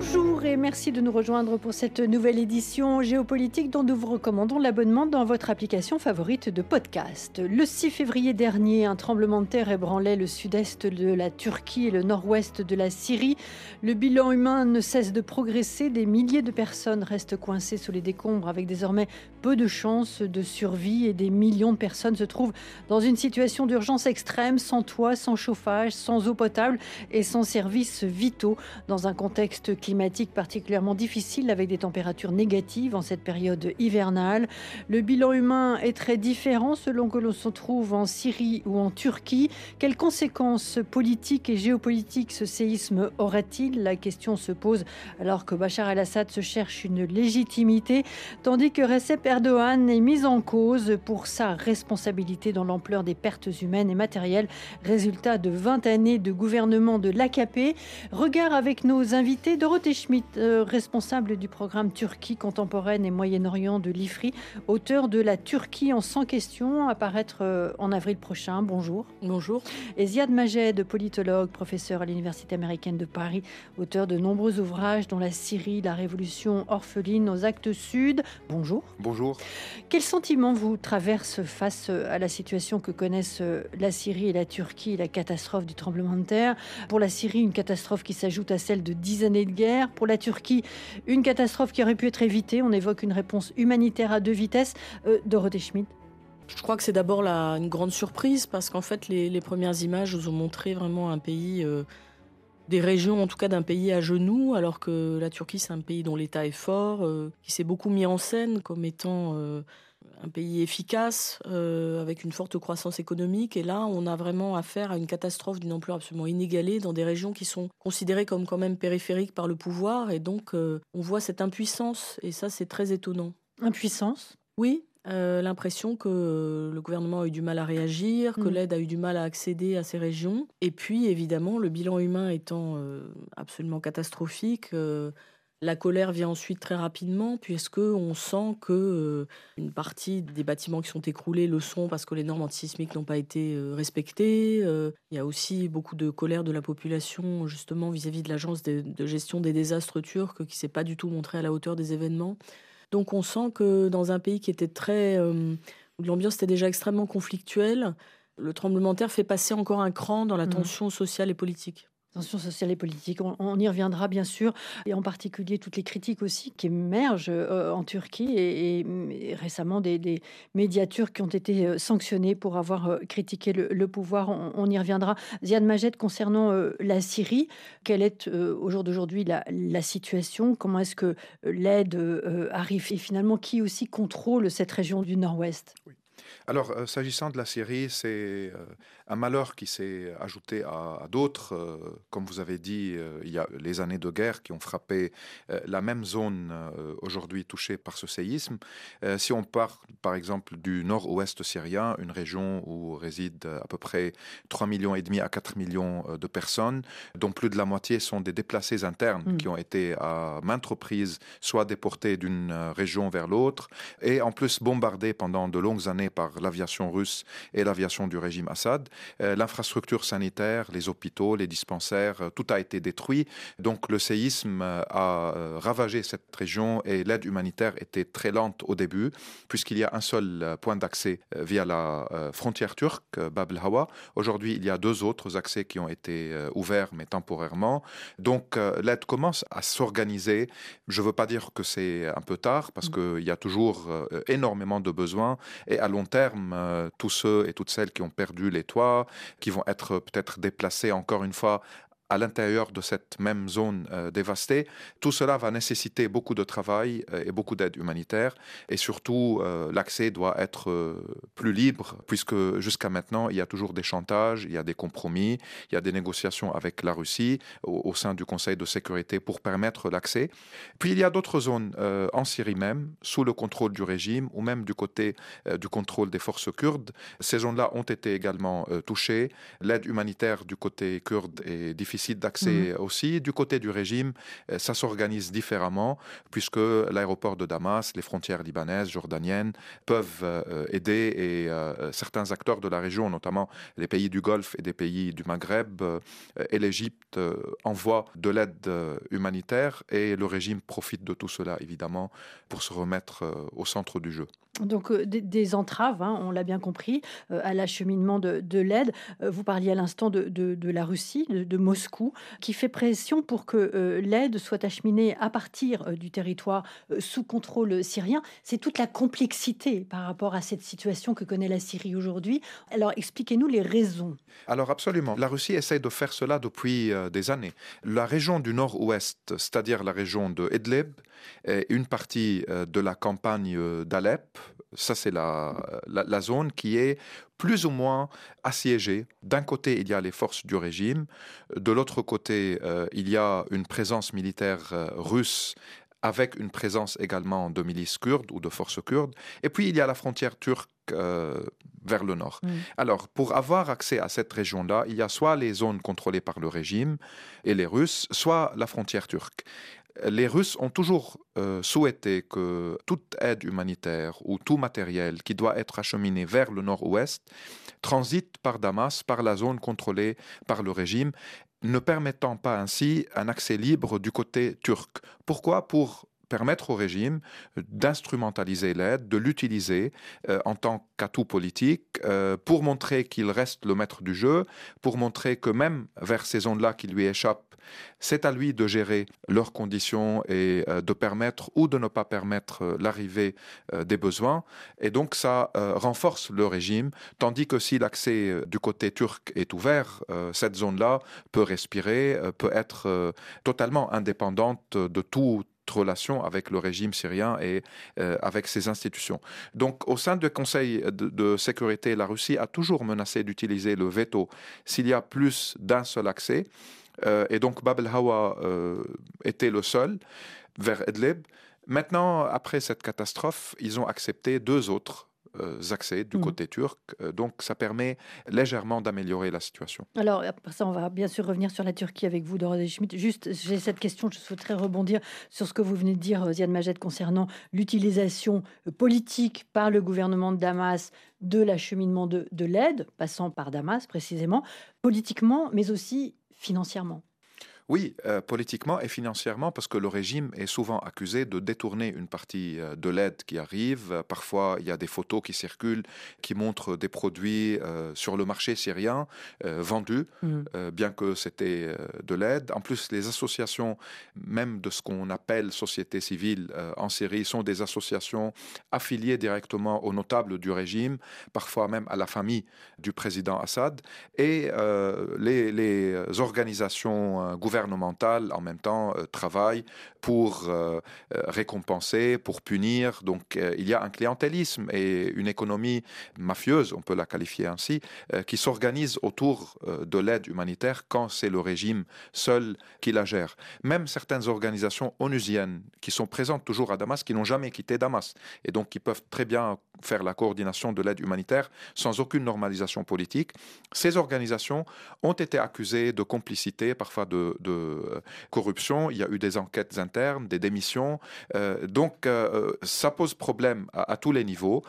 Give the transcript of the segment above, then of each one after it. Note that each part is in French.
Bonjour et merci de nous rejoindre pour cette nouvelle édition géopolitique dont nous vous recommandons l'abonnement dans votre application favorite de podcast. Le 6 février dernier, un tremblement de terre ébranlait le sud-est de la Turquie et le nord-ouest de la Syrie. Le bilan humain ne cesse de progresser. Des milliers de personnes restent coincées sous les décombres avec désormais peu de chances de survie et des millions de personnes se trouvent dans une situation d'urgence extrême, sans toit, sans chauffage, sans eau potable et sans services vitaux dans un contexte climatique particulièrement difficile avec des températures négatives en cette période hivernale. Le bilan humain est très différent selon que l'on se trouve en Syrie ou en Turquie. Quelles conséquences politiques et géopolitiques ce séisme aura-t-il? La question se pose alors que Bachar el-Assad se cherche une légitimité, tandis que Recep Erdogan est mis en cause pour sa responsabilité dans l'ampleur des pertes humaines et matérielles, résultat de 20 années de gouvernement de l'AKP. Regard avec nos invités de Dorothée Schmidt, euh, responsable du programme Turquie contemporaine et Moyen-Orient de l'IFRI, auteur de La Turquie en 100 questions, apparaître euh, en avril prochain. Bonjour. Bonjour. Et Ziad Majed, politologue, professeur à l'Université américaine de Paris, auteur de nombreux ouvrages dont La Syrie, la Révolution orpheline aux actes sud. Bonjour. Bonjour. Quel sentiment vous traverse face à la situation que connaissent euh, la Syrie et la Turquie, la catastrophe du tremblement de terre? Pour la Syrie, une catastrophe qui s'ajoute à celle de dix années de guerre. Pour la Turquie, une catastrophe qui aurait pu être évitée. On évoque une réponse humanitaire à deux vitesses. Euh, Dorothée Schmidt. Je crois que c'est d'abord une grande surprise parce qu'en fait, les, premières images nous ont montré vraiment un pays, euh, des régions en tout cas d'un pays à genoux, alors que la Turquie, c'est un pays dont l'État est fort, euh, qui s'est beaucoup mis en scène comme étant un pays efficace, euh, avec une forte croissance économique. Et là, on a vraiment affaire à une catastrophe d'une ampleur absolument inégalée dans des régions qui sont considérées comme quand même périphériques par le pouvoir. Et donc, euh, on voit cette impuissance. Et ça, c'est très étonnant. Impuissance? Oui. Euh, l'impression que le gouvernement a eu du mal à réagir, que mm. l'aide a eu du mal à accéder à ces régions. Et puis, évidemment, le bilan humain étant absolument catastrophique, la colère vient ensuite très rapidement, puisque on sent que euh, une partie des bâtiments qui sont écroulés le sont parce que les normes antisismiques n'ont pas été euh, respectées. Euh, il y a aussi beaucoup de colère de la population, justement, vis-à-vis de l'agence de, gestion des désastres turcs, qui s'est pas du tout montrée à la hauteur des événements. Donc, on sent que dans un pays qui était très, où l'ambiance était déjà extrêmement conflictuelle, le tremblement de terre fait passer encore un cran dans la mmh. tension sociale et politique. Tension sociale et politique, on, y reviendra bien sûr, et en particulier toutes les critiques aussi qui émergent euh, en Turquie et, récemment des, médias turcs qui ont été euh, sanctionnés pour avoir euh, critiqué le, pouvoir. On, y reviendra. Ziad Majed, concernant la Syrie, quelle est au jour d'aujourd'hui la, situation? Comment est-ce que l'aide arrive? Et finalement, qui aussi contrôle cette région du Nord-Ouest? Alors, s'agissant de la Syrie, c'est un malheur qui s'est ajouté à, d'autres. Euh, comme vous avez dit, il y a les années de guerre qui ont frappé la même zone aujourd'hui touchée par ce séisme. si on part, par exemple, du nord-ouest syrien, une région où résident à peu près 3 millions et demi à 4 millions de personnes, dont plus de la moitié sont des déplacés internes mm. qui ont été à maintes reprises soit déportés d'une région vers l'autre et en plus bombardés pendant de longues années par l'aviation russe et l'aviation du régime Assad. Euh, l'infrastructure sanitaire, les hôpitaux, les dispensaires, euh, tout a été détruit. Donc le séisme euh, a ravagé cette région et l'aide humanitaire était très lente au début, puisqu'il y a un seul point d'accès via la frontière turque, Bab el-Hawa. Aujourd'hui, il y a deux autres accès qui ont été ouverts, mais temporairement. Donc l'aide commence à s'organiser. Je ne veux pas dire que c'est un peu tard, parce mm. qu'il y a toujours énormément de besoins. Et à long terme, tous ceux et toutes celles qui ont perdu les toits, qui vont être peut-être déplacés encore une fois à l'intérieur de cette même zone euh, dévastée. Tout cela va nécessiter beaucoup de travail euh, et beaucoup d'aide humanitaire. Et surtout, euh, l'accès doit être plus libre, puisque jusqu'à maintenant, il y a toujours des chantages, il y a des compromis, il y a des négociations avec la Russie au, sein du Conseil de sécurité pour permettre l'accès. Puis il y a d'autres zones en Syrie même, sous le contrôle du régime, ou même du côté du contrôle des forces kurdes. Ces zones-là ont été également touchées. L'aide humanitaire du côté kurde est difficile d'accès Mhm. aussi. Du côté du régime, euh, ça s'organise différemment, puisque l'aéroport de Damas, les frontières libanaises, jordaniennes, peuvent euh, aider et euh, certains acteurs de la région, notamment les pays du Golfe et des pays du Maghreb euh, et l'Égypte, envoient de l'aide humanitaire et le régime profite de tout cela, évidemment, pour se remettre au centre du jeu. Donc des, des entraves, hein, on l'a bien compris, à l'acheminement de, de l'aide. Vous parliez à l'instant de, de- de la Russie, de, de Moscou, qui fait pression pour que euh, l'aide soit acheminée à partir euh, du territoire euh, sous contrôle syrien. C'est toute la complexité par rapport à cette situation que connaît la Syrie aujourd'hui. Alors expliquez-nous les raisons. Alors absolument, la Russie essaie de faire cela depuis des années. La région du nord-ouest, c'est-à-dire la région de Idlib, et une partie de la campagne d'Alep, ça c'est la, la zone qui est plus ou moins assiégée. D'un côté, il y a les forces du régime, de l'autre côté, euh, il y a une présence militaire euh, russe avec une présence également de milices kurdes ou de forces kurdes. Et puis, il y a la frontière turque euh, vers le nord. Mm. Alors, pour avoir accès à cette région-là, il y a soit les zones contrôlées par le régime et les Russes, soit la frontière turque. Les Russes ont toujours euh, souhaité que toute aide humanitaire ou tout matériel qui doit être acheminé vers le nord-ouest transite par Damas, par la zone contrôlée par le régime, ne permettant pas ainsi un accès libre du côté turc. Pourquoi? Pour permettre au régime d'instrumentaliser l'aide, de l'utiliser euh, en tant qu'atout politique euh, pour montrer qu'il reste le maître du jeu, pour montrer que même vers ces zones-là qui lui échappent, c'est à lui de gérer leurs conditions et euh, de permettre ou de ne pas permettre l'arrivée des besoins. Et donc ça renforce le régime, tandis que si l'accès du côté turc est ouvert, cette zone-là peut respirer, peut être totalement indépendante de toute relation avec le régime syrien et euh, avec ses institutions. Donc au sein du Conseil de, sécurité, la Russie a toujours menacé d'utiliser le veto s'il y a plus d'un seul accès. Euh, et donc Bab el-Hawa euh, était le seul vers Idlib. Maintenant, après cette catastrophe, ils ont accepté deux autres accès du Mhm. côté turc. Euh, donc ça permet légèrement d'améliorer la situation. Alors, après ça, on va bien sûr revenir sur la Turquie avec vous, Dorothée Schmidt. Juste, j'ai cette question, je souhaiterais rebondir sur ce que vous venez de dire, euh, Ziad Majed, concernant l'utilisation euh, politique par le gouvernement de Damas de l'acheminement de, de l'aide, passant par Damas précisément, politiquement, mais aussi financièrement. Oui, euh, politiquement et financièrement, parce que le régime est souvent accusé de détourner une partie euh, de l'aide qui arrive. Parfois, il y a des photos qui circulent qui montrent des produits euh, sur le marché syrien vendus, Mm. euh, bien que c'était de l'aide. En plus, les associations, même de ce qu'on appelle société civile en Syrie, sont des associations affiliées directement aux notables du régime, parfois même à la famille du président Assad. Et les, les organisations euh, gouvernementales, en même temps, euh, travaillent pour euh, euh, récompenser, pour punir. Donc, il y a un clientélisme et une économie mafieuse, on peut la qualifier ainsi, qui s'organise autour de l'aide humanitaire quand c'est le régime seul qui la gère. Même certaines organisations onusiennes qui sont présentes toujours à Damas, qui n'ont jamais quitté Damas, et donc qui peuvent très bien faire la coordination de l'aide humanitaire sans aucune normalisation politique. Ces organisations ont été accusées de complicité, parfois de euh, corruption. Il y a eu des enquêtes internes, des démissions. Euh, donc, euh, ça pose problème à, tous les niveaux.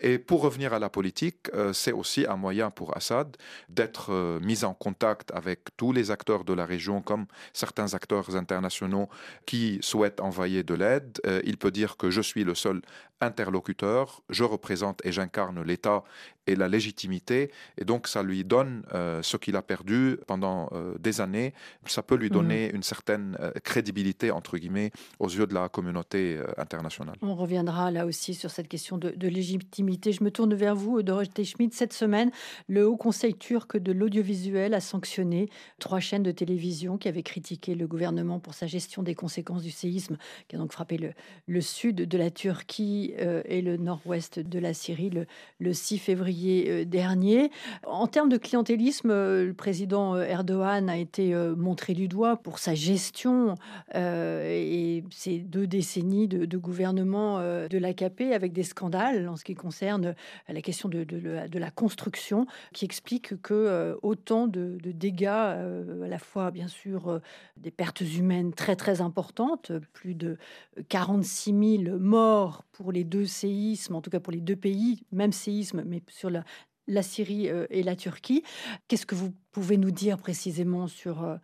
Et pour revenir à la politique, c'est aussi un moyen pour Assad d'être mis en contact avec tous les acteurs de la région, comme certains acteurs internationaux qui souhaitent envoyer de l'aide. Il peut dire que je suis le seul interlocuteur, je représente et j'incarne l'État et la légitimité, et donc ça lui donne ce qu'il a perdu pendant des années, ça peut lui donner une certaine euh, crédibilité, entre guillemets, aux yeux de la communauté euh, internationale. On reviendra là aussi sur cette question de, de légitimité. Je me tourne vers vous, Dorothée Schmidt. Cette semaine, le Haut Conseil turc de l'audiovisuel a sanctionné trois chaînes de télévision qui avaient critiqué le gouvernement pour sa gestion des conséquences du séisme qui a donc frappé le, le sud de la Turquie euh, et le nord-ouest de la Syrie le, le 6 février euh, dernier. En termes de clientélisme, euh, le président Erdogan a été montré du doigt pour sa gestion et ces deux décennies de, gouvernement de l'AKP avec des scandales en ce qui concerne la question de, la, construction qui explique que autant de, dégâts, à la fois bien sûr des pertes humaines très très importantes, plus de 46 000 morts pour les deux séismes, en tout cas pour les deux pays, même séisme, mais sur la, la Syrie euh, et la Turquie. Qu'est-ce que vous pouvez nous dire précisément sur, euh,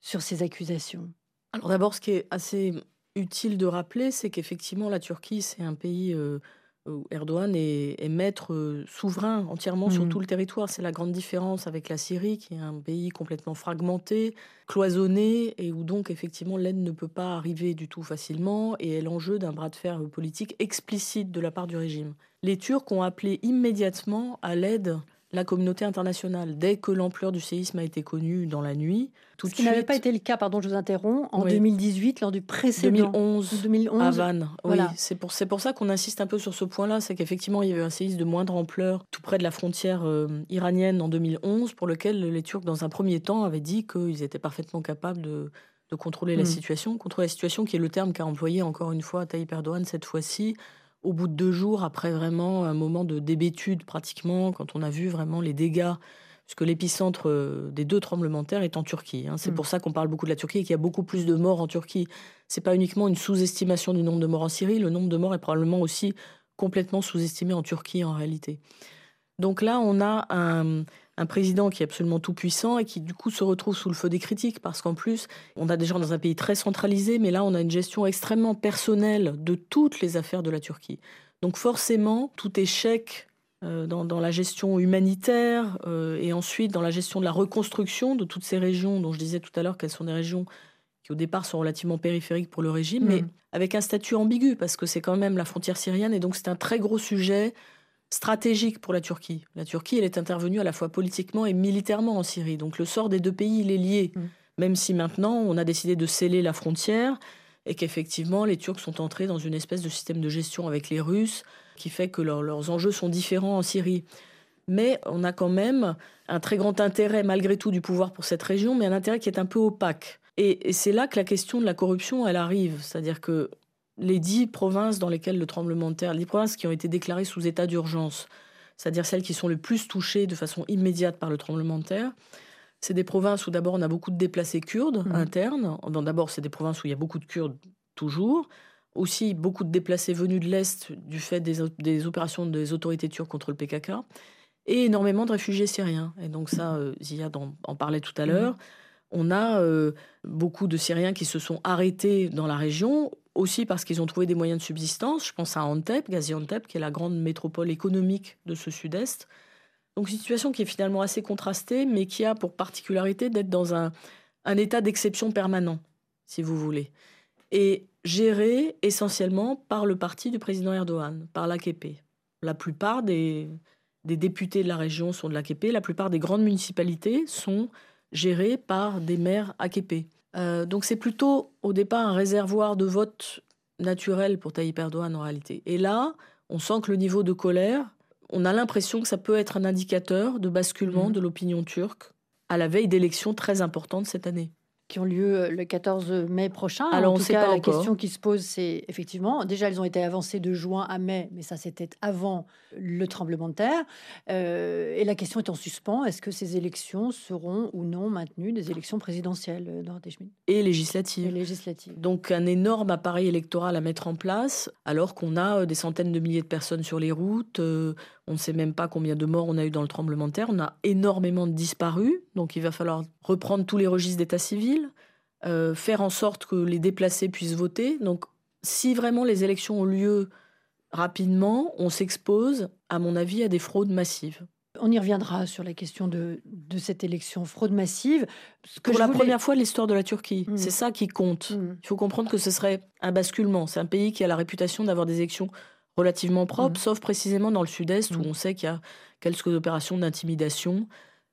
sur ces accusations Alors d'abord, ce qui est assez utile de rappeler, c'est qu'effectivement, la Turquie, c'est un pays euh, où Erdogan est, maître souverain entièrement sur mmh. tout le territoire. C'est la grande différence avec la Syrie, qui est un pays complètement fragmenté, cloisonné, et où donc effectivement l'aide ne peut pas arriver du tout facilement, et est l'enjeu d'un bras de fer politique explicite de la part du régime les Turcs ont appelé immédiatement à l'aide la communauté internationale. Dès que l'ampleur du séisme a été connue dans la nuit, tout Ce qui n'avait pas été le cas, pardon, je vous interromps, en 2018, lors du précédent. 2011, 2011 à Vannes. Voilà. Oui, c'est pour, pour ça qu'on insiste un peu sur ce point-là, c'est qu'effectivement, il y avait un séisme de moindre ampleur tout près de la frontière euh, iranienne en 2011, pour lequel les Turcs, dans un premier temps, avaient dit qu'ils étaient parfaitement capables de, contrôler la hmm. situation. Contrôler la situation, qui est le terme qu'a employé encore une fois Tayyip Erdogan cette fois-ci, au bout de deux jours, après vraiment un moment de débétude pratiquement, quand on a vu vraiment les dégâts, puisque l'épicentre euh, des deux tremblements de terre est en Turquie. Hein. C'est mm. pour ça qu'on parle beaucoup de la Turquie et qu'il y a beaucoup plus de morts en Turquie. C'est pas uniquement une sous-estimation du nombre de morts en Syrie, le nombre de morts est probablement aussi complètement sous-estimé en Turquie en réalité. Donc là, on a un, un président qui est absolument tout puissant et qui du coup se retrouve sous le feu des critiques parce qu'en plus, on a des gens dans un pays très centralisé, mais là, on a une gestion extrêmement personnelle de toutes les affaires de la Turquie. Donc forcément, tout échec euh, dans, la gestion humanitaire euh, et ensuite dans la gestion de la reconstruction de toutes ces régions dont je disais tout à l'heure qu'elles sont des régions qui au départ sont relativement périphériques pour le régime, mais mm. avec un statut ambigu parce que c'est quand même la frontière syrienne et donc c'est un très gros sujet stratégique pour la Turquie. La Turquie, elle est intervenue à la fois politiquement et militairement en Syrie. Donc le sort des deux pays, il est lié. Mm. Même si maintenant, on a décidé de sceller la frontière et qu'effectivement, les Turcs sont entrés dans une espèce de système de gestion avec les Russes qui fait que leurs enjeux sont différents en Syrie. Mais on a quand même un très grand intérêt, malgré tout, du pouvoir pour cette région, mais un intérêt qui est un peu opaque. Et, et c'est là que la question de la corruption, elle arrive. C'est-à-dire que les dix provinces dans lesquelles le tremblement de terre, les provinces qui ont été déclarées sous état d'urgence, c'est-à-dire celles qui sont les plus touchées de façon immédiate par le tremblement de terre, c'est des provinces où d'abord on a beaucoup de déplacés kurdes mmh. internes. D'abord, c'est des provinces où il y a beaucoup de Kurdes toujours. Aussi, beaucoup de déplacés venus de l'Est du fait des, opérations des autorités turques contre le PKK. Et énormément de réfugiés syriens. Et donc ça, euh, Ziad en, parlait tout à l'heure. Mmh. On a euh, beaucoup de Syriens qui se sont arrêtés dans la région aussi parce qu'ils ont trouvé des moyens de subsistance. Je pense à Antep, Gaziantep, qui est la grande métropole économique de ce sud-est. Donc une situation qui est finalement assez contrastée, mais qui a pour particularité d'être dans un, état d'exception permanent, si vous voulez, et géré essentiellement par le parti du président Erdogan, par l'AKP. La plupart des, des députés de la région sont de l'AKP, la plupart des grandes municipalités sont gérées par des maires AKP. Euh, donc c'est plutôt au départ un réservoir de vote naturel pour Tayyip Erdogan en réalité. Et là, on sent que le niveau de colère, on a l'impression que ça peut être un indicateur de basculement mmh. de l'opinion turque à la veille d'élections très importantes cette année qui ont lieu euh, le 14 mai prochain. Alors, en tout cas, la question qui se pose, c'est effectivement, déjà, elles ont été avancées de juin à mai, mais ça, c'était avant le tremblement de terre. Euh, et la question est en suspens. Est-ce que ces élections seront ou non maintenues, des élections présidentielles, euh, Et législatives. Et législatives. Donc, un énorme appareil électoral à mettre en place, alors qu'on a des centaines de milliers de personnes sur les routes. On ne sait même pas combien de morts on a eu dans le tremblement de terre. On a énormément de disparus. Donc il va falloir reprendre tous les registres d'état civil, euh, faire en sorte que les déplacés puissent voter. Donc si vraiment les élections ont lieu rapidement, on s'expose, à mon avis, à des fraudes massives. On y reviendra sur la question de, cette élection fraude massive. Pour la première fois de l'histoire de la Turquie, mmh. c'est ça qui compte. Mmh. Il faut comprendre que ce serait un basculement. C'est un pays qui a la réputation d'avoir des élections relativement propre, mmh. sauf précisément dans le sud-est où mmh. on sait qu'il y a quelques opérations d'intimidation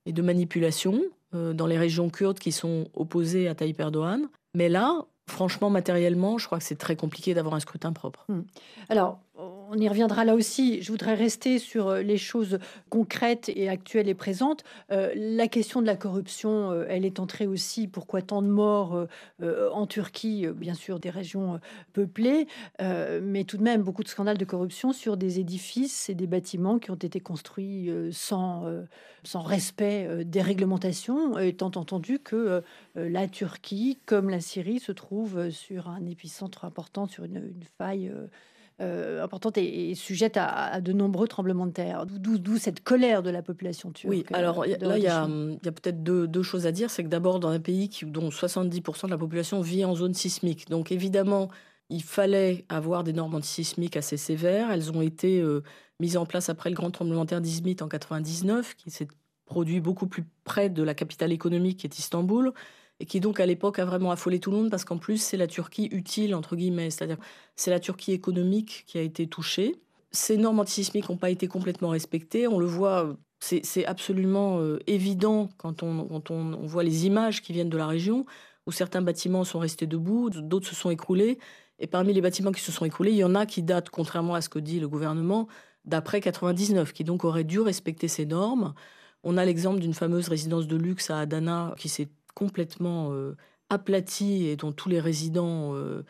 et de manipulation euh, dans les régions kurdes qui sont opposées à Tayyip Erdogan. Mais là, franchement, matériellement, je crois que c'est très compliqué d'avoir un scrutin propre. Mmh. Alors, on y reviendra là aussi. Je voudrais rester sur euh, les choses concrètes et actuelles et présentes. Euh, la question de la corruption, euh, elle est entrée aussi. Pourquoi tant de morts en Turquie, bien sûr, des régions peuplées, mais tout de même beaucoup de scandales de corruption sur des édifices et des bâtiments qui ont été construits sans, respect des réglementations, étant entendu que la Turquie, comme la Syrie, se trouve sur un épicentre important, sur une faille euh, importante et, sujette à, de nombreux tremblements de terre. D'où cette colère de la population turque. Oui, alors là, il y a, peut-être deux, choses à dire. C'est que d'abord, dans un pays qui, dont 70% de la population vit en zone sismique, donc évidemment, il fallait avoir des normes antisismiques assez sévères. Elles ont été euh, mises en place après le grand tremblement de terre d'Izmit en 99, qui s'est produit beaucoup plus près de la capitale économique qui est Istanbul et qui donc à l'époque a vraiment affolé tout le monde parce qu'en plus c'est la Turquie utile entre guillemets, c'est-à-dire c'est la Turquie économique qui a été touchée. Ces normes antisismiques n'ont pas été complètement respectées, on le voit, c'est absolument euh, évident quand, on, on, voit les images qui viennent de la région où certains bâtiments sont restés debout, d'autres se sont écroulés. Et parmi les bâtiments qui se sont écroulés, il y en a qui datent, contrairement à ce que dit le gouvernement, d'après 99, qui donc auraient dû respecter ces normes. On a l'exemple d'une fameuse résidence de luxe à Adana qui s'est complètement euh, aplati et dont tous les résidents euh,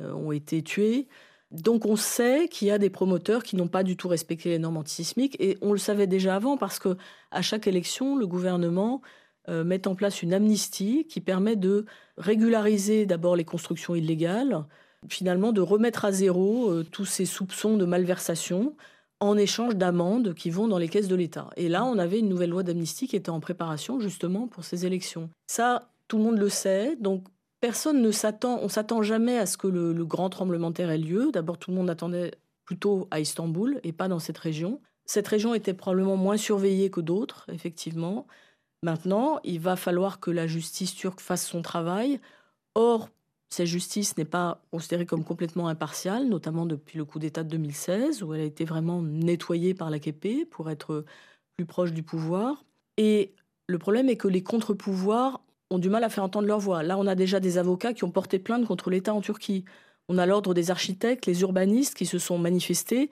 euh, ont été tués. Donc on sait qu'il y a des promoteurs qui n'ont pas du tout respecté les normes antisismiques et on le savait déjà avant parce que à chaque élection, le gouvernement met en place une amnistie qui permet de régulariser d'abord les constructions illégales, finalement de remettre à zéro tous ces soupçons de malversation en échange d'amendes qui vont dans les caisses de l'État. Et là, on avait une nouvelle loi d'amnistie qui était en préparation justement pour ces élections. Ça, tout le monde le sait, donc personne ne s'attend, on s'attend jamais à ce que le, grand tremblement de terre ait lieu. D'abord, tout le monde attendait plutôt à Istanbul et pas dans cette région. Cette région était probablement moins surveillée que d'autres, effectivement. Maintenant, il va falloir que la justice turque fasse son travail. Or, cette justice n'est pas considérée comme complètement impartiale, notamment depuis le coup d'État de 2016, où elle a été vraiment nettoyée par l'AKP pour être plus proche du pouvoir. Et le problème est que les contre-pouvoirs ont du mal à faire entendre leur voix. Là, on a déjà des avocats qui ont porté plainte contre l'État en Turquie. On a l'ordre des architectes, les urbanistes qui se sont manifestés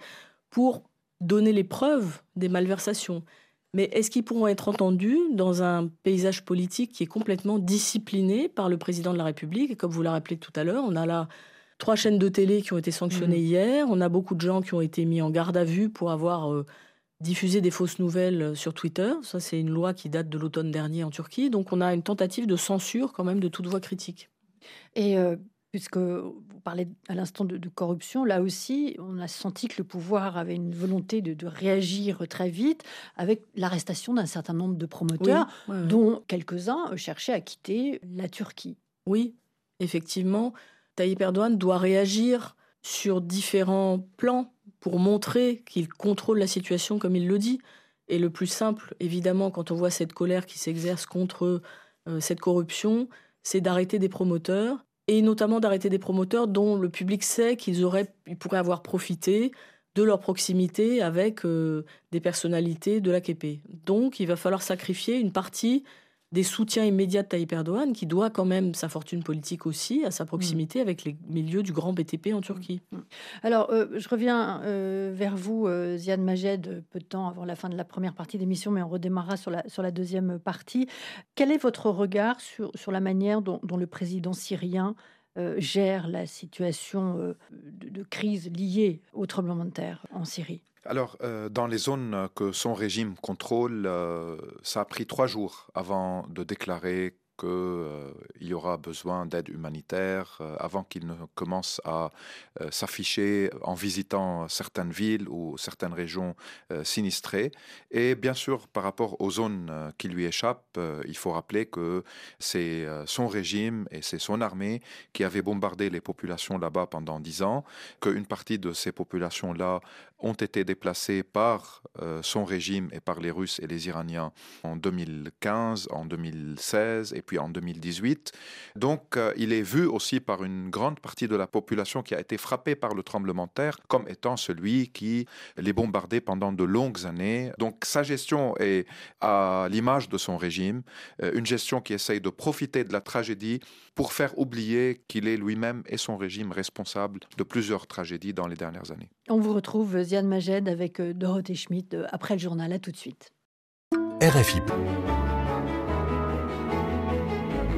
pour donner les preuves des malversations. Mais est-ce qu'ils pourront être entendus dans un paysage politique qui est complètement discipliné par le président de la République? Et comme vous l'avez rappelé tout à l'heure, on a là trois chaînes de télé qui ont été sanctionnées mmh. hier. On a beaucoup de gens qui ont été mis en garde à vue pour avoir euh, diffusé des fausses nouvelles euh, sur Twitter. Ça, c'est une loi qui date de l'automne dernier en Turquie. Donc, on a une tentative de censure quand même de toute voix critique. Et euh, puisque vous parlez à l'instant de, corruption, là aussi, on a senti que le pouvoir avait une volonté de, réagir très vite avec l'arrestation d'un certain nombre de promoteurs, dont quelques-uns cherchaient à quitter la Turquie. Oui, effectivement, Tayyip Erdogan doit réagir sur différents plans pour montrer qu'il contrôle la situation comme il le dit. Et le plus simple, évidemment, quand on voit cette colère qui s'exerce contre euh, cette corruption, c'est d'arrêter des promoteurs et notamment d'arrêter des promoteurs dont le public sait qu'ils auraient, ils pourraient avoir profité de leur proximité avec euh, des personnalités de l'AKP. Donc, il va falloir sacrifier une partie des soutiens immédiats de Tayyip Erdogan, qui doit quand même sa fortune politique aussi à sa proximité avec les milieux du grand BTP en Turquie. Mm. Alors, euh, je reviens euh, vers vous, euh, Ziad Majed, peu de temps avant la fin de la première partie d'émission, mais on redémarrera sur la, sur la deuxième partie. Quel est votre regard sur, sur la manière dont, le président syrien gère la situation de, crise liée au tremblement de terre en Syrie? Alors, euh, dans les zones que son régime contrôle, euh, ça a pris trois jours avant de déclarer qu'il euh, y aura besoin d'aide humanitaire euh, avant qu'il ne commence à euh, s'afficher en visitant certaines villes ou certaines régions sinistrées. Et bien sûr, par rapport aux zones qui lui échappent, il faut rappeler que c'est son régime et c'est son armée qui avait bombardé les populations là-bas pendant dix ans, qu'une partie de ces populations-là ont été déplacées par son régime et par les Russes et les Iraniens en 2015, en 2016 et puis en 2018. Donc il est vu aussi par une grande partie de la population qui a été frappée par le tremblement de terre comme étant celui qui les bombardait pendant de longues années. Donc sa gestion est à l'image de son régime, une gestion qui essaye de profiter de la tragédie pour faire oublier qu'il est lui-même et son régime responsable de plusieurs tragédies dans les dernières années. On vous retrouve, Ziad Majed, avec euh, Dorothée Schmidt euh, après le journal. À tout de suite. RFI.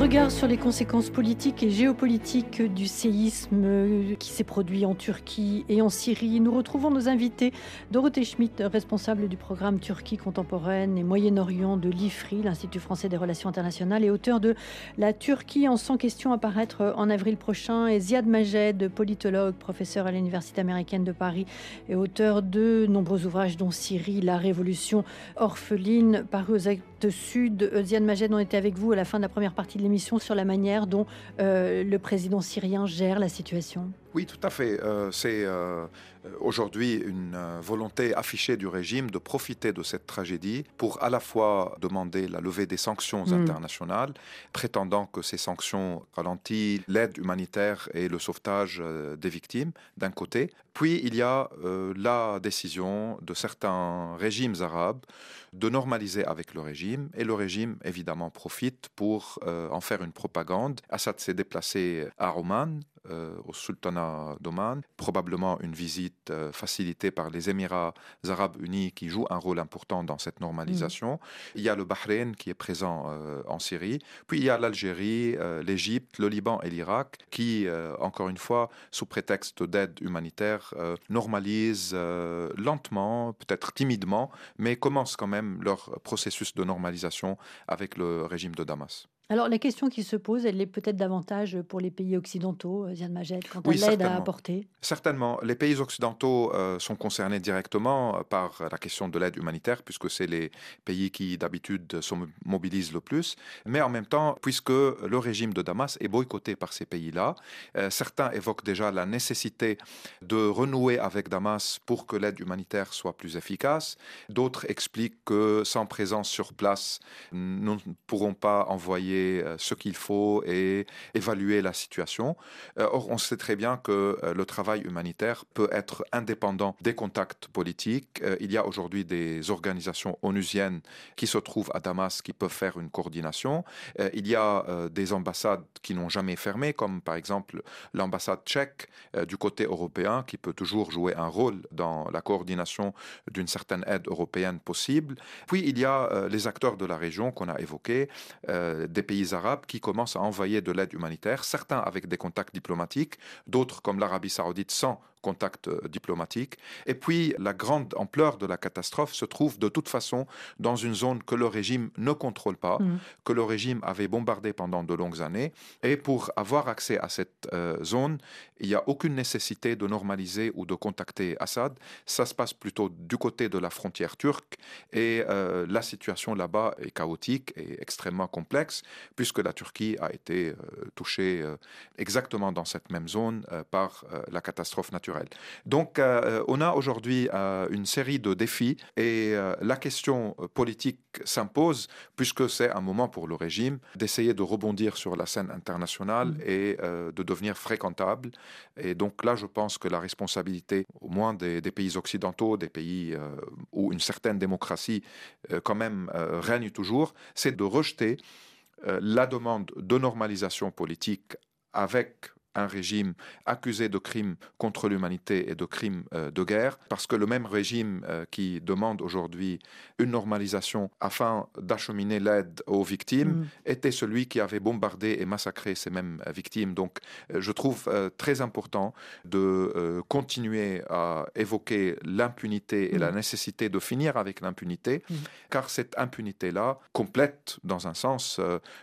Regard sur les conséquences politiques et géopolitiques du séisme qui s'est produit en Turquie et en Syrie. Nous retrouvons nos invités. Dorothée Schmidt, responsable du programme Turquie contemporaine et Moyen-Orient de l'IFRI, l'Institut français des relations internationales, et auteur de La Turquie en 100 questions à paraître en avril prochain. Et Ziad Majed, politologue, professeur à l'Université américaine de Paris et auteur de nombreux ouvrages dont Syrie, la révolution orpheline, paru aux Sud. Ziad Majed, on était avec vous à la fin de la première partie de mission sur la manière dont euh, le président syrien gère la situation Oui, tout à fait. Euh, c'est euh, aujourd'hui une volonté affichée du régime de profiter de cette tragédie pour à la fois demander la levée des sanctions mm. internationales, prétendant que ces sanctions ralentissent l'aide humanitaire et le sauvetage des victimes d'un côté. Puis il y a la décision de certains régimes arabes de normaliser avec le régime et le régime évidemment profite pour en faire une propagande. Assad s'est déplacé à Oman, euh, au sultanat d'Oman, probablement une visite euh, facilitée par les Émirats arabes unis qui jouent un rôle important dans cette normalisation. Mm. Il y a le Bahreïn qui est présent euh, en Syrie, puis il y a l'Algérie, l'Égypte, le Liban et l'Irak qui, encore une fois, sous prétexte d'aide humanitaire, normalisent lentement, peut-être timidement, mais commencent quand même leur processus de normalisation avec le régime de Damas. Alors la question qui se pose, elle est peut-être davantage pour les pays occidentaux, euh, Ziad Majed, quant à l'aide à apporter. Certainement. Les pays occidentaux euh, sont concernés directement euh, par la question de l'aide humanitaire, puisque c'est les pays qui d'habitude se mobilisent le plus. Mais en même temps, puisque le régime de Damas est boycotté par ces pays-là, certains évoquent déjà la nécessité de renouer avec Damas pour que l'aide humanitaire soit plus efficace. D'autres expliquent que sans présence sur place, nous ne pourrons pas envoyer euh, ce qu'il faut et évaluer la situation. Euh, or, on sait très bien que euh, le travail humanitaire peut être indépendant des contacts politiques. Il y a aujourd'hui des organisations onusiennes qui se trouvent à Damas qui peuvent faire une coordination. Il y a des ambassades qui n'ont jamais fermé, comme par exemple l'ambassade tchèque du côté européen qui peut toujours jouer un rôle dans la coordination d'une certaine aide européenne possible. Puis il y a les acteurs de la région qu'on a évoqués, des pays arabes qui commencent à envoyer de l'aide humanitaire, certains avec des contacts diplomatiques, d'autres comme l'Arabie saoudite sans contact euh, diplomatique. Et puis, la grande ampleur de la catastrophe se trouve de toute façon dans une zone que le régime ne contrôle pas, mm. que le régime avait bombardée pendant de longues années. Et pour avoir accès à cette euh, zone, il n'y a aucune nécessité de normaliser ou de contacter Assad. Ça se passe plutôt du côté de la frontière turque. Et euh, la situation là-bas est chaotique et extrêmement complexe, puisque la Turquie a été touchée exactement dans cette même zone par la catastrophe naturelle donc, euh, on a aujourd'hui euh, une série de défis et euh, la question politique s'impose puisque c'est un moment pour le régime d'essayer de rebondir sur la scène internationale mm. et de devenir fréquentable. Et donc là, je pense que la responsabilité, au moins des, des pays occidentaux, des pays où une certaine démocratie quand même règne toujours, c'est de rejeter la demande de normalisation politique avec un régime accusé de crimes contre l'humanité et de crimes euh, de guerre, parce que le même régime euh, qui demande aujourd'hui une normalisation afin d'acheminer l'aide aux victimes mm. était celui qui avait bombardé et massacré ces mêmes euh, victimes. Donc je trouve très important de continuer à évoquer l'impunité et la mm. nécessité de finir avec l'impunité, mm. car cette impunité-là complète, dans un sens,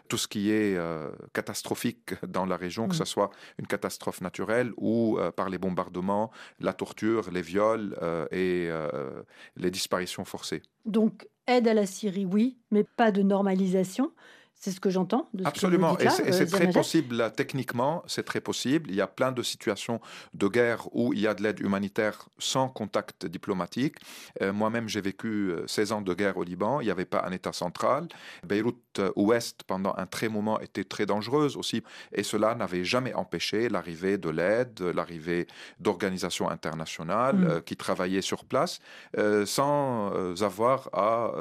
tout ce qui est catastrophique dans la région, que ce soit une catastrophe naturelle ou euh, par les bombardements, la torture, les viols euh, et euh, les disparitions forcées. Donc aide à la Syrie, oui, mais pas de normalisation. C'est ce que j'entends. Absolument, et c'est très possible techniquement, c'est très possible. Il y a plein de situations de guerre où il y a de l'aide humanitaire sans contact diplomatique. Moi-même, j'ai vécu 16 ans de guerre au Liban. Il n'y avait pas un État central. Beyrouth Ouest, pendant un très moment, était très dangereuse aussi, et cela n'avait jamais empêché l'arrivée de l'aide, l'arrivée d'organisations internationales mm. qui travaillaient sur place sans avoir à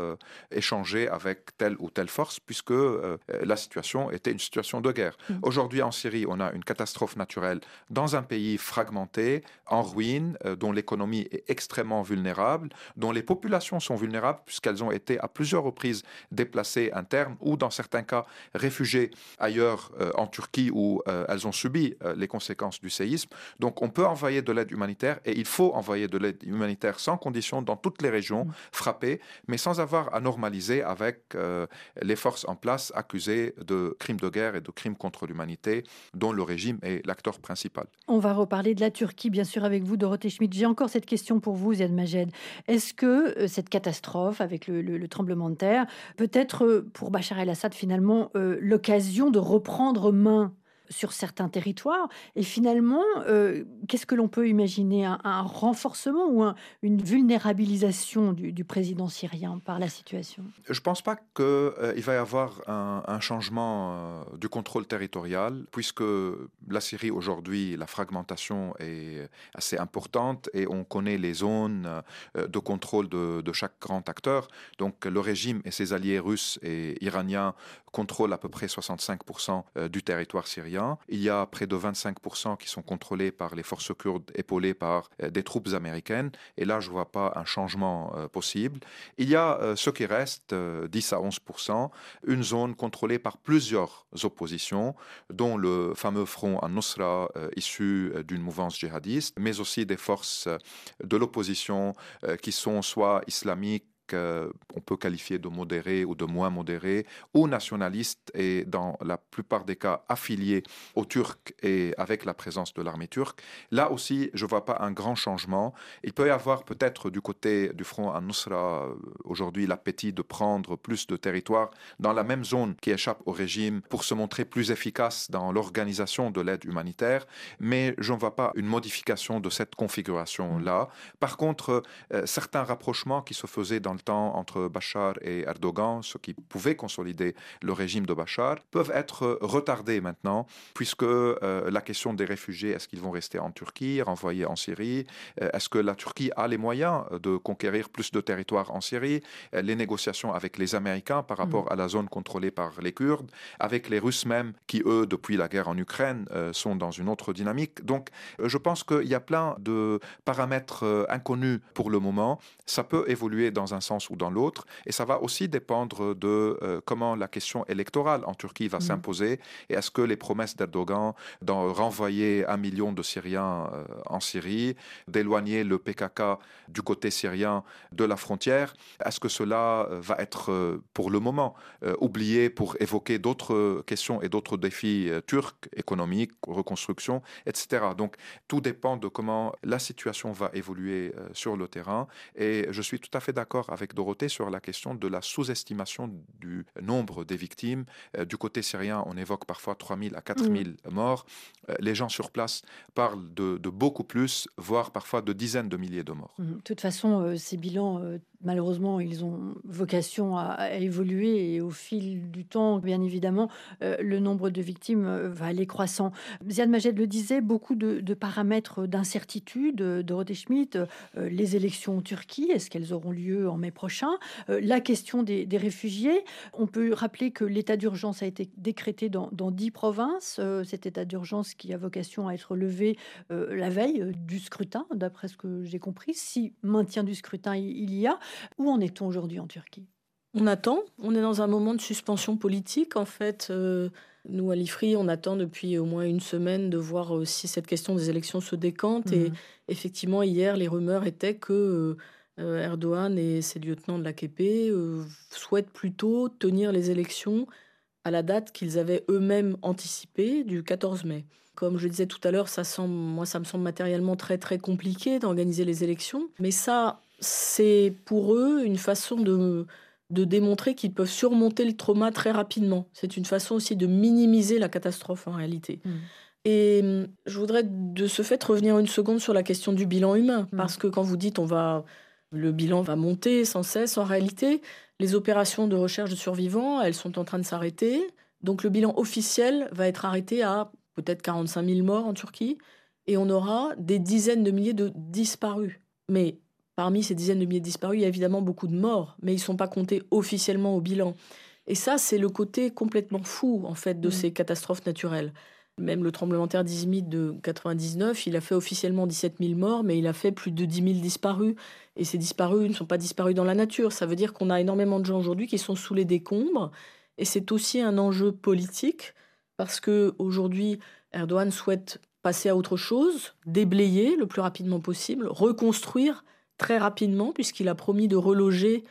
échanger avec telle ou telle force, puisque euh, la situation était une situation de guerre. Mm. Aujourd'hui, en Syrie, on a une catastrophe naturelle dans un pays fragmenté, en ruine, euh, dont l'économie est extrêmement vulnérable, dont les populations sont vulnérables, puisqu'elles ont été à plusieurs reprises déplacées internes ou, dans certains cas, réfugiées ailleurs euh, en Turquie où elles ont subi les conséquences du séisme. Donc, on peut envoyer de l'aide humanitaire et il faut envoyer de l'aide humanitaire sans condition dans toutes les régions mm. frappées, mais sans avoir à normaliser avec les forces en place accusés de crimes de guerre et de crimes contre l'humanité, dont le régime est l'acteur principal. On va reparler de la Turquie, bien sûr, avec vous, Dorothée Schmidt. J'ai encore cette question pour vous, Ziad Majed. Est-ce que euh, cette catastrophe avec le, tremblement de terre peut être euh, pour Bachar el-Assad finalement euh, l'occasion de reprendre main sur certains territoires. Et finalement, euh, qu'est-ce que l'on peut imaginer? Un, renforcement ou une vulnérabilisation du, président syrien par la situation? Je ne pense pas qu'il euh, va y avoir un, changement euh, du contrôle territorial, puisque la Syrie aujourd'hui, la fragmentation est assez importante et on connaît les zones de contrôle de, de chaque grand acteur. Donc le régime et ses alliés russes et iraniens contrôlent à peu près 65% du territoire syrien. Il y a près de 25% qui sont contrôlés par les forces kurdes épaulées par euh, des troupes américaines. Et là, je ne vois pas un changement euh, possible. Il y a euh, ce qui reste, 10 à 11%, une zone contrôlée par plusieurs oppositions, dont le fameux front al-Nusra issu d'une mouvance djihadiste, mais aussi des forces de l'opposition qui sont soit islamiques, qu'on peut qualifier de modéré ou de moins modéré, ou nationaliste et dans la plupart des cas affilié aux Turcs et avec la présence de l'armée turque. Là aussi, je ne vois pas un grand changement. Il peut y avoir peut-être du côté du front al-Nusra euh, aujourd'hui l'appétit de prendre plus de territoire dans la même zone qui échappe au régime pour se montrer plus efficace dans l'organisation de l'aide humanitaire, mais je ne vois pas une modification de cette configuration-là. Par contre, euh, certains rapprochements qui se faisaient dans temps entre Bachar et Erdogan, ce qui pouvait consolider le régime de Bachar, peuvent être retardés maintenant, puisque euh, la question des réfugiés, est-ce qu'ils vont rester en Turquie, renvoyés en Syrie? Euh, Est-ce que la Turquie a les moyens de conquérir plus de territoires en Syrie? Euh, Les négociations avec les Américains par rapport mm. à la zone contrôlée par les Kurdes, avec les Russes même, qui eux, depuis la guerre en Ukraine, sont dans une autre dynamique. Donc, je pense qu'il y a plein de paramètres inconnus pour le moment. Ça peut évoluer dans un sens ou dans l'autre. Et ça va aussi dépendre de euh, comment la question électorale en Turquie va mm. s'imposer. Et est-ce que les promesses d'Erdogan d'en renvoyer un million de Syriens euh, en Syrie, d'éloigner le PKK du côté syrien de la frontière, est-ce que cela euh, va être pour le moment oublié pour évoquer d'autres questions et d'autres défis turcs, économiques, reconstruction, etc. Donc tout dépend de comment la situation va évoluer sur le terrain. Et je suis tout à fait d'accord avec Dorothée sur la question de la sous-estimation du nombre des victimes. Euh, du côté syrien, on évoque parfois 3 000 à 4 000 mm. morts. Euh, les gens sur place parlent de, beaucoup plus, voire parfois de dizaines de milliers de morts. Mm. De toute façon, euh, ces bilans malheureusement, ils ont vocation à, évoluer et au fil du temps, bien évidemment, le nombre de victimes va aller croissant. Ziad Majed le disait, beaucoup de, paramètres d'incertitude. Dorothée Schmidt, les élections en Turquie, est-ce qu'elles auront lieu en mai prochain La question des, réfugiés. On peut rappeler que l'état d'urgence a été décrété dans, dix provinces. cet état d'urgence qui a vocation à être levé la veille du scrutin, d'après ce que j'ai compris, si maintien du scrutin il y a. Où en est-on aujourd'hui en Turquie? On attend. On est dans un moment de suspension politique. En fait, euh, nous, à l'IFRI, on attend depuis au moins une semaine de voir euh, si cette question des élections se décante. Et mhm. effectivement, hier, les rumeurs étaient que euh, Erdogan et ses lieutenants de l'AKP souhaitent plutôt tenir les élections à la date qu'ils avaient eux-mêmes anticipée du 14 mai. Comme je disais tout à l'heure, ça semble, moi, ça me semble matériellement très très compliqué d'organiser les élections. Mais ça, c'est pour eux une façon de, de démontrer qu'ils peuvent surmonter le trauma très rapidement. C'est une façon aussi de minimiser la catastrophe en réalité. Mmh. Et hum, je voudrais de ce fait revenir une seconde sur la question du bilan humain, mmh. parce que quand vous dites on va, le bilan va monter sans cesse, en réalité, les opérations de recherche de survivants, elles sont en train de s'arrêter. Donc le bilan officiel va être arrêté à peut-être 45 000 morts en Turquie, et on aura des dizaines de milliers de disparus. Mais parmi ces dizaines de milliers de disparus, il y a évidemment beaucoup de morts, mais ils ne sont pas comptés officiellement au bilan. Et ça, c'est le côté complètement fou, en fait, de mmh. ces catastrophes naturelles. Même le tremblement de terre d'Izmit de 99, il a fait officiellement 17 000 morts, mais il a fait plus de 10 000 disparus. Et ces disparus ne sont pas disparus dans la nature. Ça veut dire qu'on a énormément de gens aujourd'hui qui sont sous les décombres. Et c'est aussi un enjeu politique, parce que aujourd'hui, Erdogan souhaite passer à autre chose, déblayer le plus rapidement possible, reconstruire très rapidement, puisqu'il a promis de reloger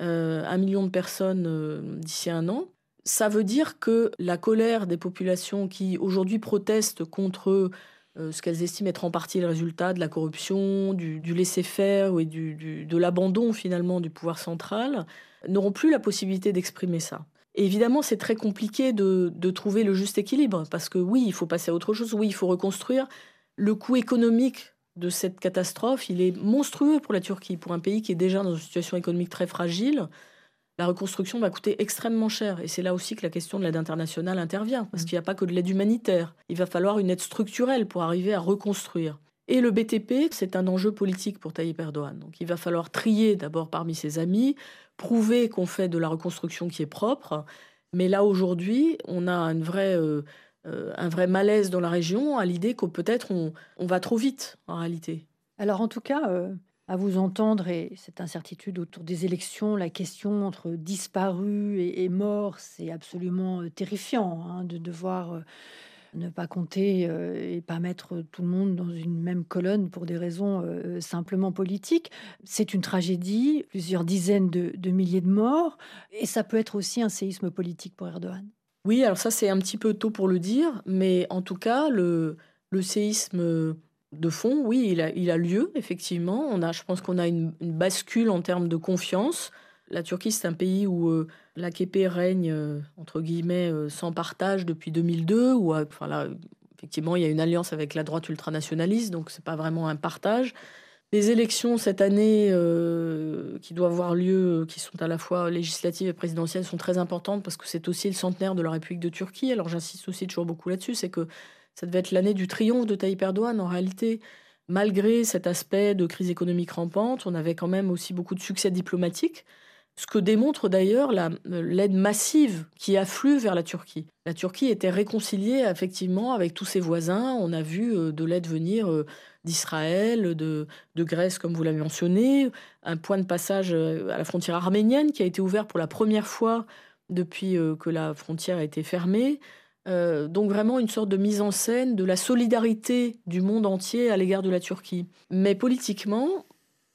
euh, un million de personnes euh, d'ici un an ça veut dire que la colère des populations qui aujourd'hui protestent contre euh, ce qu'elles estiment être en partie le résultat de la corruption, du, laisser-faire et de l'abandon finalement du pouvoir central, n'auront plus la possibilité d'exprimer ça. évidemment, c'est très compliqué de, de, trouver le juste équilibre, parce que oui, il faut passer à autre chose, oui, il faut reconstruire. Le coût économique de cette catastrophe, il est monstrueux pour la Turquie, pour un pays qui est déjà dans une situation économique très fragile la reconstruction va coûter extrêmement cher. Et c'est là aussi que la question de l'aide internationale intervient, parce mm. qu'il n'y a pas que de l'aide humanitaire. Il va falloir une aide structurelle pour arriver à reconstruire. Et le BTP, c'est un enjeu politique pour Tayyip Erdogan. Donc il va falloir trier d'abord parmi ses amis, prouver qu'on fait de la reconstruction qui est propre. Mais là, aujourd'hui, on a une vraie, euh, euh, un vrai malaise dans la région à l'idée que peut-être on, va trop vite, en réalité. Alors en tout cas, euh, à vous entendre et cette incertitude autour des élections, la question entre disparus et, morts, c'est absolument euh, terrifiant hein, de devoir euh, ne pas compter euh, et pas mettre tout le monde dans une même colonne pour des raisons simplement politiques. C'est une tragédie, plusieurs dizaines de, de, milliers de morts, et ça peut être aussi un séisme politique pour Erdogan. Oui, alors ça c'est un petit peu tôt pour le dire, mais en tout cas, le, le séisme de fond, oui, il a, lieu, effectivement. On a, je pense qu'on a une, bascule en termes de confiance. La Turquie, c'est un pays où euh, l'AKP règne, euh, entre guillemets, euh, sans partage depuis 2002, où enfin, là, effectivement, il y a une alliance avec la droite ultranationaliste, donc c'est pas vraiment un partage. Les élections cette année qui doivent avoir lieu, qui sont à la fois législatives et présidentielles, sont très importantes parce que c'est aussi le centenaire de la République de Turquie. Alors j'insiste aussi toujours beaucoup là-dessus, c'est que ça devait être l'année du triomphe de Tayyip Erdogan. En réalité, malgré cet aspect de crise économique rampante, on avait quand même aussi beaucoup de succès diplomatiques. Ce que démontre d'ailleurs l'aide massive qui afflue vers la Turquie. La Turquie était réconciliée effectivement avec tous ses voisins. On a vu euh, de l'aide venir euh, d'Israël, de, Grèce, comme vous l'avez mentionné, un point de passage euh, à la frontière arménienne qui a été ouvert pour la première fois depuis que la frontière a été fermée. Euh, donc vraiment une sorte de mise en scène de la solidarité du monde entier à l'égard de la Turquie. Mais politiquement,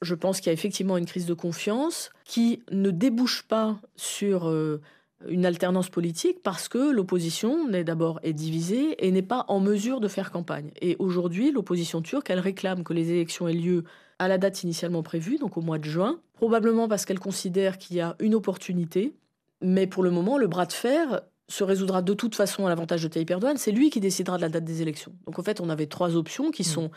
je pense qu'il y a effectivement une crise de confiance qui ne débouche pas sur euh, une alternance politique parce que l'opposition n'est d'abord est divisée et n'est pas en mesure de faire campagne. Et aujourd'hui, l'opposition turque, elle réclame que les élections aient lieu à la date initialement prévue, donc au mois de juin, probablement parce qu'elle considère qu'il y a une opportunité. Mais pour le moment, le bras de fer se résoudra de toute façon à l'avantage de Tayyip Erdogan, c'est lui qui décidera de la date des élections. Donc en fait, on avait trois options qui mm. sont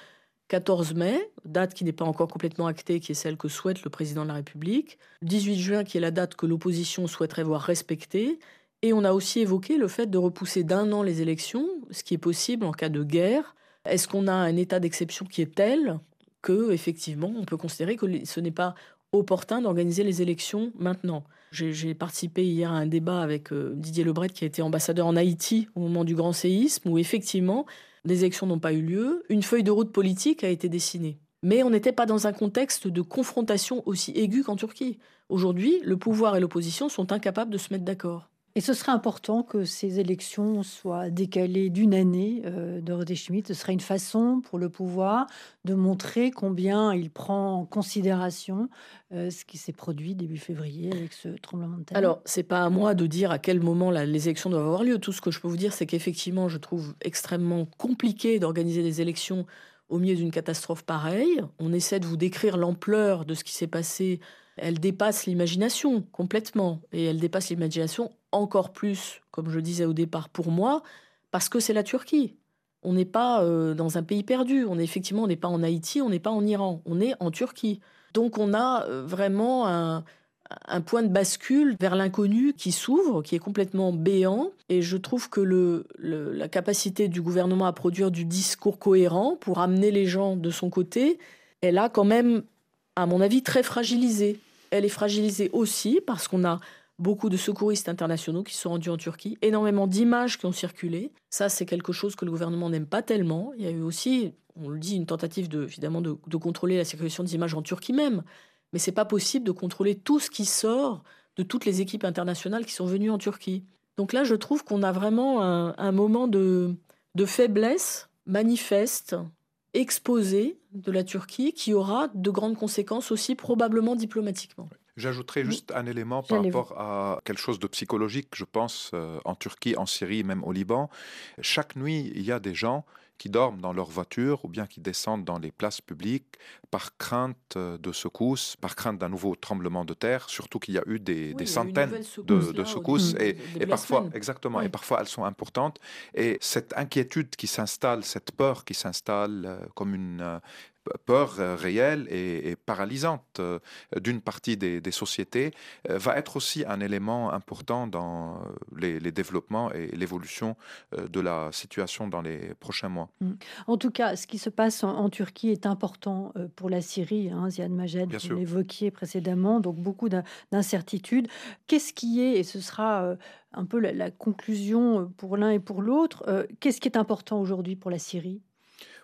14 mai, date qui n'est pas encore complètement actée, qui est celle que souhaite le président de la République, 18 juin, qui est la date que l'opposition souhaiterait voir respectée, et on a aussi évoqué le fait de repousser d'un an les élections, ce qui est possible en cas de guerre. Est-ce qu'on a un état d'exception qui est tel que, effectivement, on peut considérer que ce n'est pas opportun d'organiser les élections maintenant j'ai participé hier à un débat avec euh, Didier Lebret, qui a été ambassadeur en Haïti au moment du grand séisme, où effectivement, les élections n'ont pas eu lieu. Une feuille de route politique a été dessinée. Mais on n'était pas dans un contexte de confrontation aussi aiguë qu'en Turquie. Aujourd'hui, le pouvoir et l'opposition sont incapables de se mettre d'accord. Et ce serait important que ces élections soient décalées d'une année, euh, Dorothée. Ce serait une façon pour le pouvoir de montrer combien il prend en considération euh, ce qui s'est produit début février avec ce tremblement de terre. Alors, c'est pas à moi de dire à quel moment les élections doivent avoir lieu. Tout ce que je peux vous dire, c'est qu'effectivement, je trouve extrêmement compliqué d'organiser des élections au milieu d'une catastrophe pareille. On essaie de vous décrire l'ampleur de ce qui s'est passé. Elle dépasse l'imagination complètement. Et elle dépasse l'imagination encore plus, comme je disais au départ, pour moi, parce que c'est la Turquie. On n'est pas euh, dans un pays perdu. On est effectivement, on n'est pas en Haïti, on n'est pas en Iran. On est en Turquie. Donc on a euh, vraiment un, point de bascule vers l'inconnu qui s'ouvre, qui est complètement béant. Et je trouve que la capacité du gouvernement à produire du discours cohérent pour amener les gens de son côté, elle a quand même, à mon avis, très fragilisé. Elle est fragilisée aussi parce qu'on a beaucoup de secouristes internationaux qui sont rendus en Turquie, énormément d'images qui ont circulé. Ça, c'est quelque chose que le gouvernement n'aime pas tellement. Il y a eu aussi, on le dit, une tentative de, évidemment de, contrôler la circulation des images en Turquie même mais c'est pas possible de contrôler tout ce qui sort de toutes les équipes internationales qui sont venues en Turquie. Donc là, je trouve qu'on a vraiment un, moment de, de, faiblesse manifeste, exposé de la Turquie, qui aura de grandes conséquences aussi probablement diplomatiquement. J'ajouterais juste un élément par rapport à quelque chose de psychologique, je pense, euh, en Turquie, en Syrie, même au Liban. Chaque nuit, il y a des gens qui dorment dans leur voiture ou bien qui descendent dans les places publiques par crainte euh, de secousses, par crainte d'un nouveau tremblement de terre, surtout qu'il y a eu des, centaines de, secousses et, parfois, exactement, et parfois elles sont importantes. Et cette inquiétude qui s'installe, cette peur qui s'installe euh, comme une, peur euh, réelle et, paralysante euh, d'une partie des, sociétés euh, va être aussi un élément important dans les, développements et l'évolution de la situation dans les prochains mois. Mm. En tout cas, ce qui se passe en, Turquie est important pour la Syrie, hein, Ziad Majed, vous l'évoquiez précédemment, donc beaucoup d'incertitudes. Qu'est-ce qui est, et ce sera un peu la conclusion pour l'un et pour l'autre, qu'est-ce qui est important aujourd'hui pour la Syrie?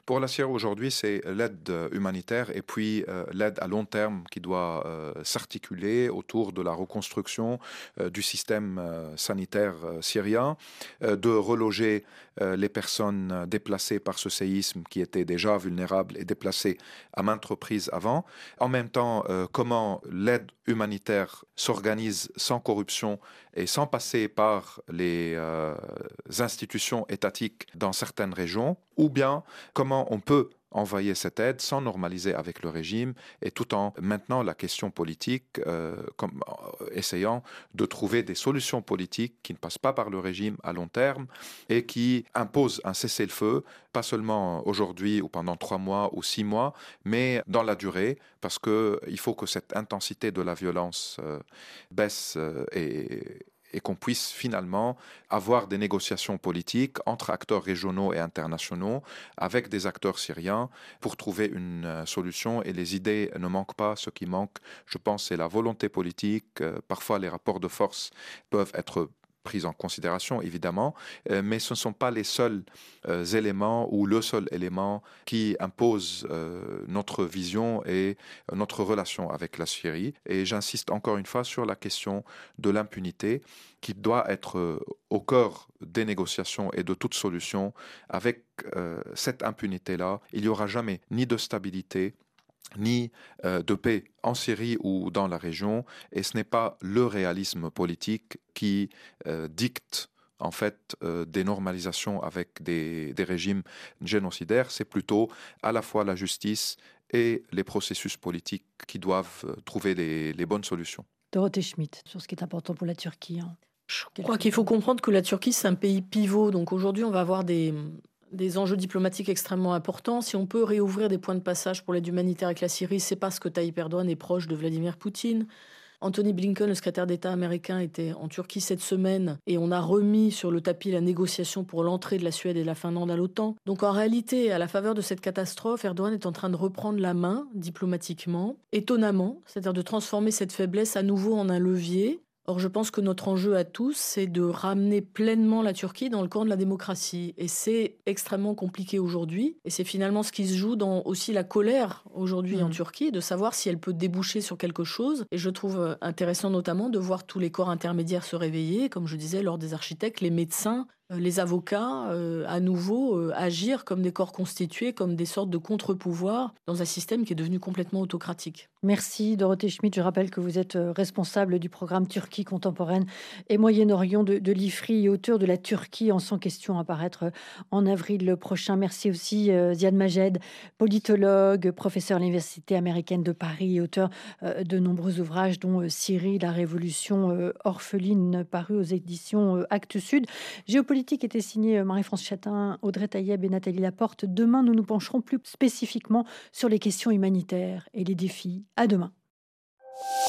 Pour la Syrie aujourd'hui, c'est l'aide humanitaire et puis euh, l'aide à long terme qui doit euh, s'articuler autour de la reconstruction euh, du système sanitaire syrien, de reloger les personnes déplacées par ce séisme qui étaient déjà vulnérables et déplacées à maintes reprises avant. En même temps, comment l'aide humanitaire s'organise sans corruption et sans passer par les institutions étatiques dans certaines régions, ou bien comment on peut envoyer cette aide sans normaliser avec le régime et tout en maintenant la question politique, euh, comme, euh, essayant de trouver des solutions politiques qui ne passent pas par le régime à long terme et qui imposent un cessez-le-feu, pas seulement aujourd'hui ou pendant trois mois ou six mois, mais dans la durée, parce qu'il faut que cette intensité de la violence euh, baisse et et qu'on puisse finalement avoir des négociations politiques entre acteurs régionaux et internationaux avec des acteurs syriens pour trouver une euh, solution. Et les idées ne manquent pas. Ce qui manque, je pense, c'est la volonté politique. Euh, parfois, les rapports de force peuvent être prise en considération, évidemment, euh, mais ce ne sont pas les seuls euh, éléments ou le seul élément qui impose euh, notre vision et notre relation avec la Syrie. Et j'insiste encore une fois sur la question de l'impunité qui doit être au cœur des négociations et de toute solution. Avec cette impunité-là, il n'y aura jamais ni de stabilité, ni euh, de paix en Syrie ou dans la région, et ce n'est pas le réalisme politique qui euh, dicte en fait euh, des normalisations avec des, régimes génocidaires, c'est plutôt à la fois la justice et les processus politiques qui doivent trouver les, bonnes solutions. Dorothée Schmidt, sur ce qui est important pour la Turquie. Hein. Je crois qu'il faut comprendre que la Turquie, c'est un pays pivot. Donc aujourd'hui, on va avoir des, des enjeux diplomatiques extrêmement importants. Si on peut réouvrir des points de passage pour l'aide humanitaire avec la Syrie, c'est parce que Tayyip Erdogan est proche de Vladimir Poutine. Anthony Blinken, le secrétaire d'État américain, était en Turquie cette semaine et on a remis sur le tapis la négociation pour l'entrée de la Suède et de la Finlande à l'OTAN. Donc en réalité, à la faveur de cette catastrophe, Erdogan est en train de reprendre la main diplomatiquement, étonnamment, c'est-à-dire de transformer cette faiblesse à nouveau en un levier Or, je pense que notre enjeu à tous, c'est de ramener pleinement la Turquie dans le camp de la démocratie. Et c'est extrêmement compliqué aujourd'hui. Et c'est finalement ce qui se joue dans aussi la colère aujourd'hui en mmh. Turquie, de savoir si elle peut déboucher sur quelque chose. Et je trouve euh, intéressant notamment de voir tous les corps intermédiaires se réveiller, comme je disais, lors des architectes, les médecins, les avocats, à nouveau, agir comme des corps constitués, comme des sortes de contre-pouvoirs dans un système qui est devenu complètement autocratique. Merci Dorothée Schmidt. Je rappelle que vous êtes responsable du programme Turquie contemporaine et Moyen-Orient de, de l'IFRI auteur de La Turquie en 100 questions à paraître en avril prochain. Merci aussi Ziad Majed, politologue, professeur à l'Université américaine de Paris et auteur de nombreux ouvrages dont Syrie, la révolution orpheline paru aux éditions Actes Sud. Géopolitique était signé Marie-France Chatin, Audrey Taïeb et Nathalie Laporte. Demain, nous nous pencherons plus spécifiquement sur les questions humanitaires et les défis. À demain.